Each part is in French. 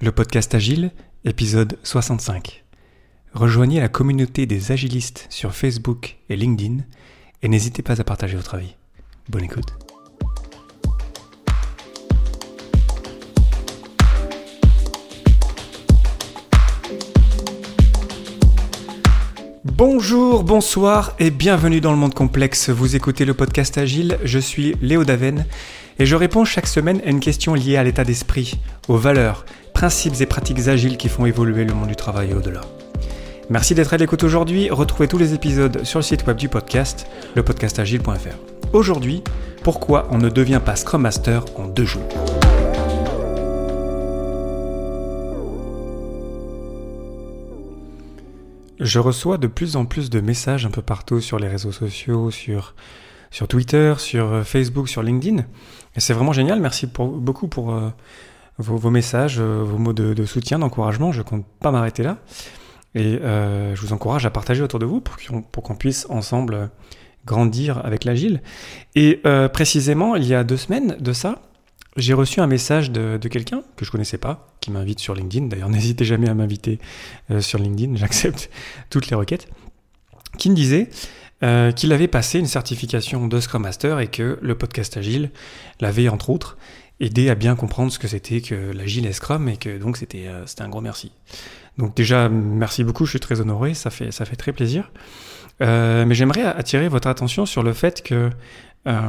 Le podcast Agile, épisode 65. Rejoignez la communauté des agilistes sur Facebook et LinkedIn et n'hésitez pas à partager votre avis. Bonne écoute. Bonjour, bonsoir et bienvenue dans le monde complexe. Vous écoutez le podcast Agile, je suis Léo Daven et je réponds chaque semaine à une question liée à l'état d'esprit, aux valeurs, principes et pratiques agiles qui font évoluer le monde du travail et au-delà. Merci d'être à l'écoute aujourd'hui. Retrouvez tous les épisodes sur le site web du podcast, lepodcastagile.fr. Aujourd'hui, pourquoi on ne devient pas Scrum Master en deux jours? Je reçois de plus en plus de messages un peu partout sur les réseaux sociaux, sur, sur Twitter, sur Facebook, sur LinkedIn. Et c'est vraiment génial. Merci beaucoup pour, euh, vos, messages, euh, vos mots de, soutien, d'encouragement. Je compte pas m'arrêter là. Et euh, je vous encourage à partager autour de vous pour qu'on, puisse ensemble grandir avec l'agile. Et euh, précisément, il y a deux semaines de ça, j'ai reçu un message de, quelqu'un que je connaissais pas, qui m'invite sur LinkedIn. D'ailleurs, n'hésitez jamais à m'inviter sur LinkedIn, j'accepte toutes les requêtes. Qui me disait qu'il avait passé une certification de Scrum Master et que le podcast Agile l'avait entre autres aider à bien comprendre ce que c'était que l'agile et Scrum et que donc c'était euh, c'était un gros merci. Donc déjà merci beaucoup, je suis très honoré, ça fait ça fait très plaisir. Euh, mais j'aimerais attirer votre attention sur le fait que euh,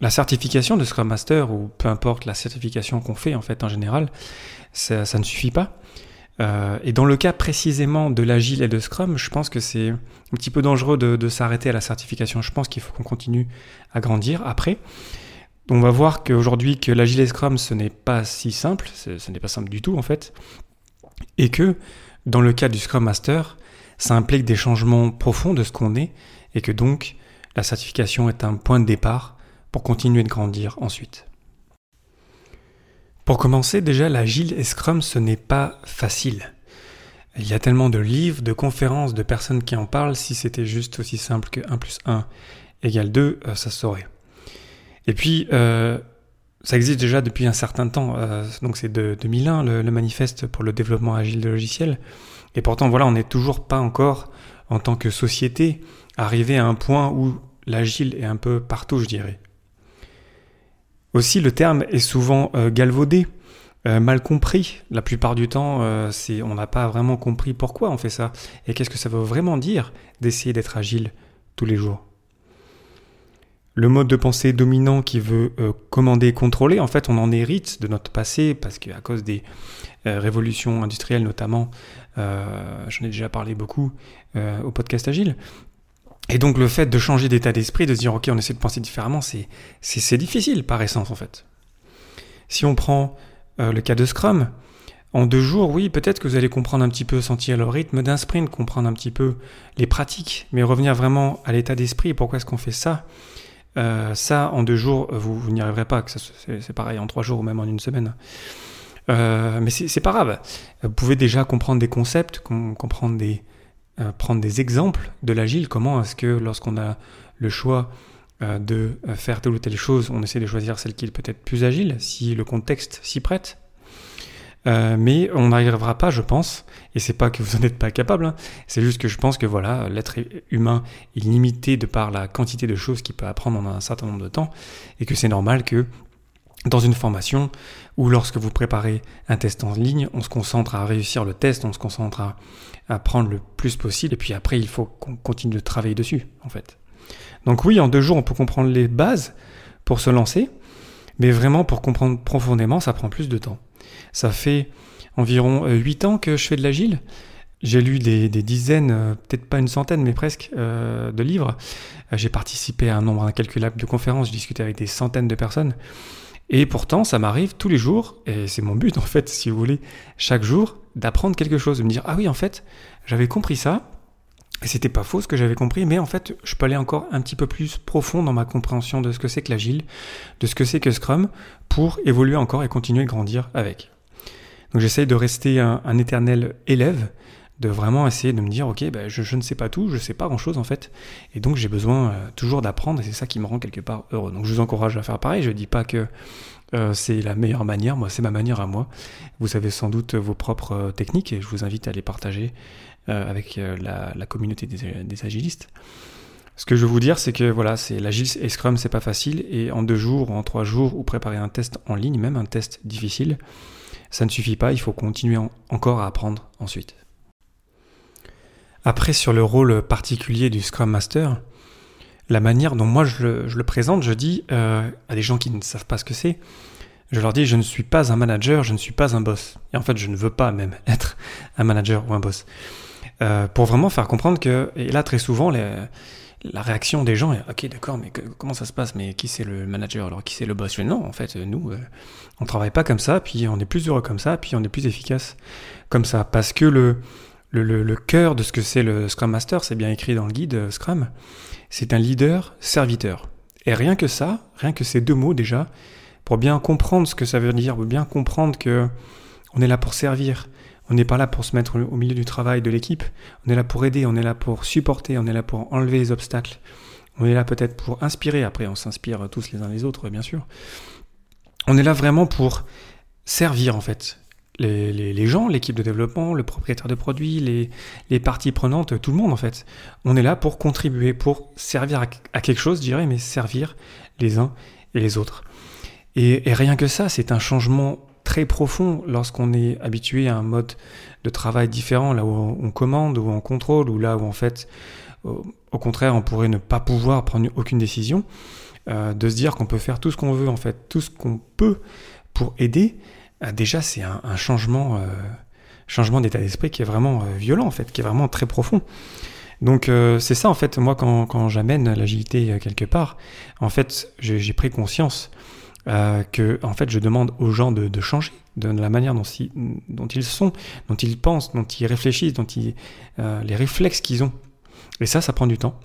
la certification de Scrum Master ou peu importe la certification qu'on fait en fait en général, ça, ça ne suffit pas. Euh, et dans le cas précisément de l'agile et de Scrum, je pense que c'est un petit peu dangereux de, de s'arrêter à la certification. Je pense qu'il faut qu'on continue à grandir après on va voir qu'aujourd'hui que l'agile Scrum ce n'est pas si simple, ce n'est pas simple du tout en fait, et que dans le cas du Scrum Master, ça implique des changements profonds de ce qu'on est, et que donc la certification est un point de départ pour continuer de grandir ensuite. Pour commencer, déjà l'agile et Scrum ce n'est pas facile. Il y a tellement de livres, de conférences, de personnes qui en parlent, si c'était juste aussi simple que 1 plus 1 égale 2, euh, ça se saurait. Et puis, euh, ça existe déjà depuis un certain temps. Euh, donc c'est de 2001 le, manifeste pour le développement agile de logiciels. Et pourtant, voilà, on n'est toujours pas encore, en tant que société, arrivé à un point où l'agile est un peu partout, je dirais. Aussi, le terme est souvent euh, galvaudé, euh, mal compris. La plupart du temps, on n'a pas vraiment compris pourquoi on fait ça et qu'est-ce que ça veut vraiment dire d'essayer d'être agile tous les jours? Le mode de pensée dominant qui veut euh, commander, contrôler, en fait, on en hérite de notre passé parce qu'à cause des euh, révolutions industrielles notamment, euh, j'en ai déjà parlé beaucoup au podcast Agile. Et donc le fait de changer d'état d'esprit, de se dire ok, on essaie de penser différemment, c'est c'est difficile par essence en fait. Si on prend le cas de Scrum, en deux jours, oui, peut-être que vous allez comprendre un petit peu, sentir le rythme d'un sprint, comprendre un petit peu les pratiques, mais revenir vraiment à l'état d'esprit, pourquoi est-ce qu'on fait ça? Euh, ça, en deux jours, vous, n'y arriverez pas. C'est pareil en trois jours ou même en une semaine. Euh, mais c'est pas grave. Vous pouvez déjà comprendre des concepts, comprendre des, euh, prendre des exemples de l'agile. Comment est-ce que lorsqu'on a le choix de faire telle ou telle chose, on essaie de choisir celle qui est peut-être plus agile, si le contexte s'y prête. Euh, mais on n'arrivera pas, je pense, et c'est pas que vous n'en êtes pas capable, hein. c'est juste que je pense que voilà, l'être humain est limité de par la quantité de choses qu'il peut apprendre en un certain nombre de temps, et que c'est normal que dans une formation ou lorsque vous préparez un test en ligne, on se concentre à réussir le test, on se concentre à apprendre le plus possible, et puis après il faut qu'on continue de travailler dessus, en fait. Donc oui, en deux jours, on peut comprendre les bases pour se lancer, mais vraiment pour comprendre profondément, ça prend plus de temps. Ça fait environ 8 euh, ans que je fais de l'agile. J'ai lu des, dizaines, euh, peut-être pas une centaine, mais presque, euh, de livres. J'ai participé à un nombre incalculable de conférences, j'ai discuté avec des centaines de personnes. Et pourtant, ça m'arrive tous les jours, et c'est mon but en fait, si vous voulez, chaque jour, d'apprendre quelque chose, de me dire, ah oui, en fait, j'avais compris ça, et c'était pas faux ce que j'avais compris, mais en fait, je peux aller encore un petit peu plus profond dans ma compréhension de ce que c'est que l'agile, de ce que c'est que Scrum, pour évoluer encore et continuer de grandir avec. Donc j'essaye de rester un, éternel élève de vraiment essayer de me dire, ok, ben, je, ne sais pas tout, je ne sais pas grand-chose en fait, et donc j'ai besoin euh, toujours d'apprendre, et c'est ça qui me rend quelque part heureux. Donc je vous encourage à faire pareil, je ne dis pas que euh, c'est la meilleure manière, moi c'est ma manière à moi. Vous avez sans doute vos propres euh, techniques, et je vous invite à les partager avec la, communauté des, agilistes. Ce que je veux vous dire, c'est que voilà, c'est l'agile et Scrum, c'est pas facile, et en deux jours, ou en trois jours, ou préparer un test en ligne, même un test difficile, ça ne suffit pas, il faut continuer encore à apprendre ensuite. Après, sur le rôle particulier du Scrum Master, la manière dont moi je le, présente, je dis euh, à des gens qui ne savent pas ce que c'est, je leur dis je ne suis pas un manager, je ne suis pas un boss. Et en fait, je ne veux pas même être un manager ou un boss. Euh, pour vraiment faire comprendre que, et là très souvent, la réaction des gens est ok d'accord mais comment ça se passe? Mais qui c'est le manager? Alors qui c'est le boss? Je dis, non en fait nous euh, on travaille pas comme ça puis on est plus heureux comme ça puis on est plus efficace comme ça. Parce que le le, cœur de ce que c'est le Scrum Master, c'est bien écrit dans le guide euh, Scrum, c'est un leader serviteur. Et rien que ça, rien que ces deux mots déjà, pour bien comprendre ce que ça veut dire, pour bien comprendre que on est là pour servir, on n'est pas là pour se mettre au milieu du travail de l'équipe, on est là pour aider, on est là pour supporter, on est là pour enlever les obstacles, on est là peut-être pour inspirer, après on s'inspire tous les uns les autres bien sûr. On est là vraiment pour servir en fait, les, gens, l'équipe de développement, le propriétaire de produit, les, parties prenantes, tout le monde en fait. On est là pour contribuer, pour servir à, quelque chose, je dirais, mais servir les uns et les autres. Et, rien que ça, c'est un changement très profond lorsqu'on est habitué à un mode de travail différent, là où on commande, où on contrôle, ou là où en fait, au, contraire, on pourrait ne pas pouvoir prendre aucune décision, euh, de se dire qu'on peut faire tout ce qu'on veut en fait, tout ce qu'on peut pour aider, ah, déjà c'est un, changement, euh, changement d'état d'esprit qui est vraiment euh, violent en fait, qui est vraiment très profond. Donc euh, c'est ça en fait, moi quand, j'amène l'agilité quelque part, en fait j'ai pris conscience que en fait je demande aux gens de, changer de la manière dont, ils sont, dont ils pensent, dont ils réfléchissent, dont ils, les réflexes qu'ils ont. Et ça, ça prend du temps.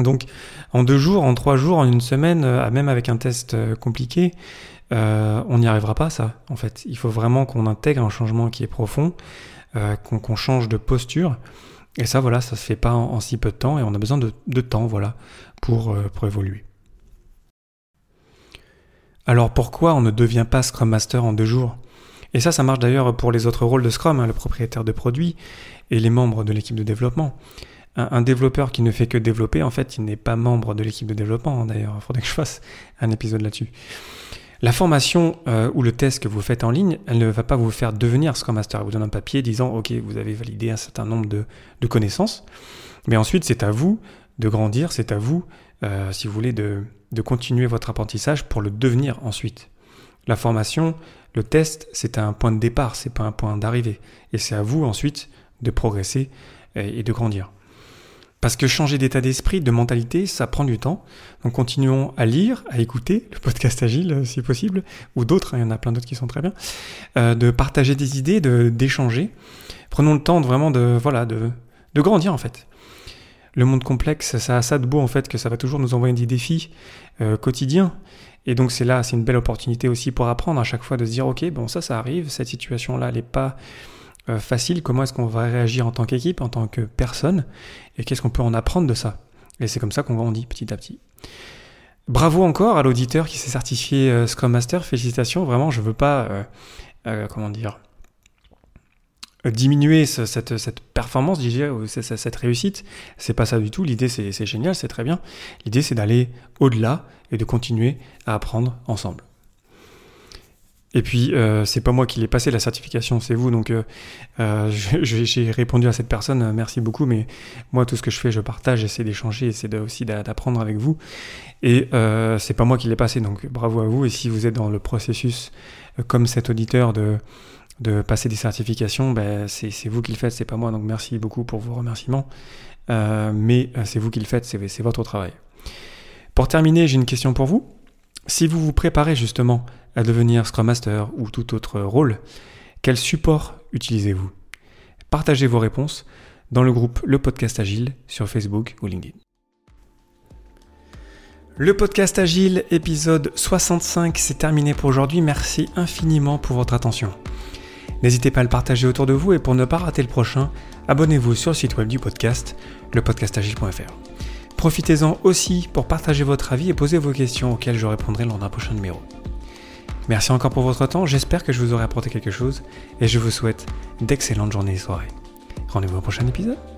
Donc en deux jours, en trois jours, en une semaine, même avec un test compliqué, euh, on n'y arrivera pas ça, en fait. Il faut vraiment qu'on intègre un changement qui est profond, euh, qu'on change de posture. Et ça, voilà, ça se fait pas en, si peu de temps et on a besoin de, temps, voilà, pour, euh, pour évoluer. Alors pourquoi on ne devient pas Scrum Master en deux jours? Et ça, ça marche d'ailleurs pour les autres rôles de Scrum, hein, le propriétaire de produit et les membres de l'équipe de développement. Un, développeur qui ne fait que développer, en fait, il n'est pas membre de l'équipe de développement. Hein, d'ailleurs, il faudrait que je fasse un épisode là-dessus. La formation euh, ou le test que vous faites en ligne, elle ne va pas vous faire devenir Scrum Master. Elle vous donne un papier disant, OK, vous avez validé un certain nombre de, connaissances. Mais ensuite, c'est à vous de grandir, c'est à vous, euh, si vous voulez, de, continuer votre apprentissage pour le devenir ensuite. La formation, le test, c'est un point de départ, c'est pas un point d'arrivée. Et c'est à vous ensuite de progresser et de grandir. Parce que changer d'état d'esprit, de mentalité, ça prend du temps. Donc continuons à lire, à écouter le podcast Agile euh, si possible, ou d'autres, hein, il y en a plein d'autres qui sont très bien, euh, de partager des idées, de d'échanger. Prenons le temps de vraiment de voilà de, de grandir en fait. Le monde complexe, ça a ça de beau en fait que ça va toujours nous envoyer des défis euh, quotidiens. Et donc c'est là, c'est une belle opportunité aussi pour apprendre à chaque fois de se dire ok bon ça ça arrive, cette situation là elle n'est pas euh, facile, comment est-ce qu'on va réagir en tant qu'équipe, en tant que personne, et qu'est-ce qu'on peut en apprendre de ça? Et c'est comme ça qu'on grandit petit à petit. Bravo encore à l'auditeur qui s'est certifié euh, Scrum Master, félicitations, vraiment je veux pas, comment dire, diminuer cette, performance, cette réussite. C'est pas ça du tout. L'idée, c'est génial, c'est très bien. L'idée, c'est d'aller au-delà et de continuer à apprendre ensemble. Et puis, euh, c'est pas moi qui l'ai passé la certification, c'est vous. Donc, euh, euh j'ai répondu à cette personne, merci beaucoup. Mais moi, tout ce que je fais, je partage, j'essaie d'échanger, j'essaie aussi d'apprendre avec vous. Et c'est pas moi qui l'ai passé, donc bravo à vous. Et si vous êtes dans le processus, comme cet auditeur, de, de passer des certifications, ben, c'est vous qui le faites, c'est pas moi. Donc, merci beaucoup pour vos remerciements. mais c'est vous qui le faites, c'est votre travail. Pour terminer, j'ai une question pour vous. Si vous vous préparez justement à devenir Scrum Master ou tout autre rôle, quel support utilisez-vous? Partagez vos réponses dans le groupe Le Podcast Agile sur Facebook ou LinkedIn. Le podcast Agile, épisode 65, c'est terminé pour aujourd'hui. Merci infiniment pour votre attention. N'hésitez pas à le partager autour de vous et pour ne pas rater le prochain, abonnez-vous sur le site web du podcast, lepodcastagile.fr. Profitez-en aussi pour partager votre avis et poser vos questions auxquelles je répondrai lors d'un prochain numéro. Merci encore pour votre temps, j'espère que je vous aurai apporté quelque chose et je vous souhaite d'excellentes journées et soirées. Rendez-vous au prochain épisode.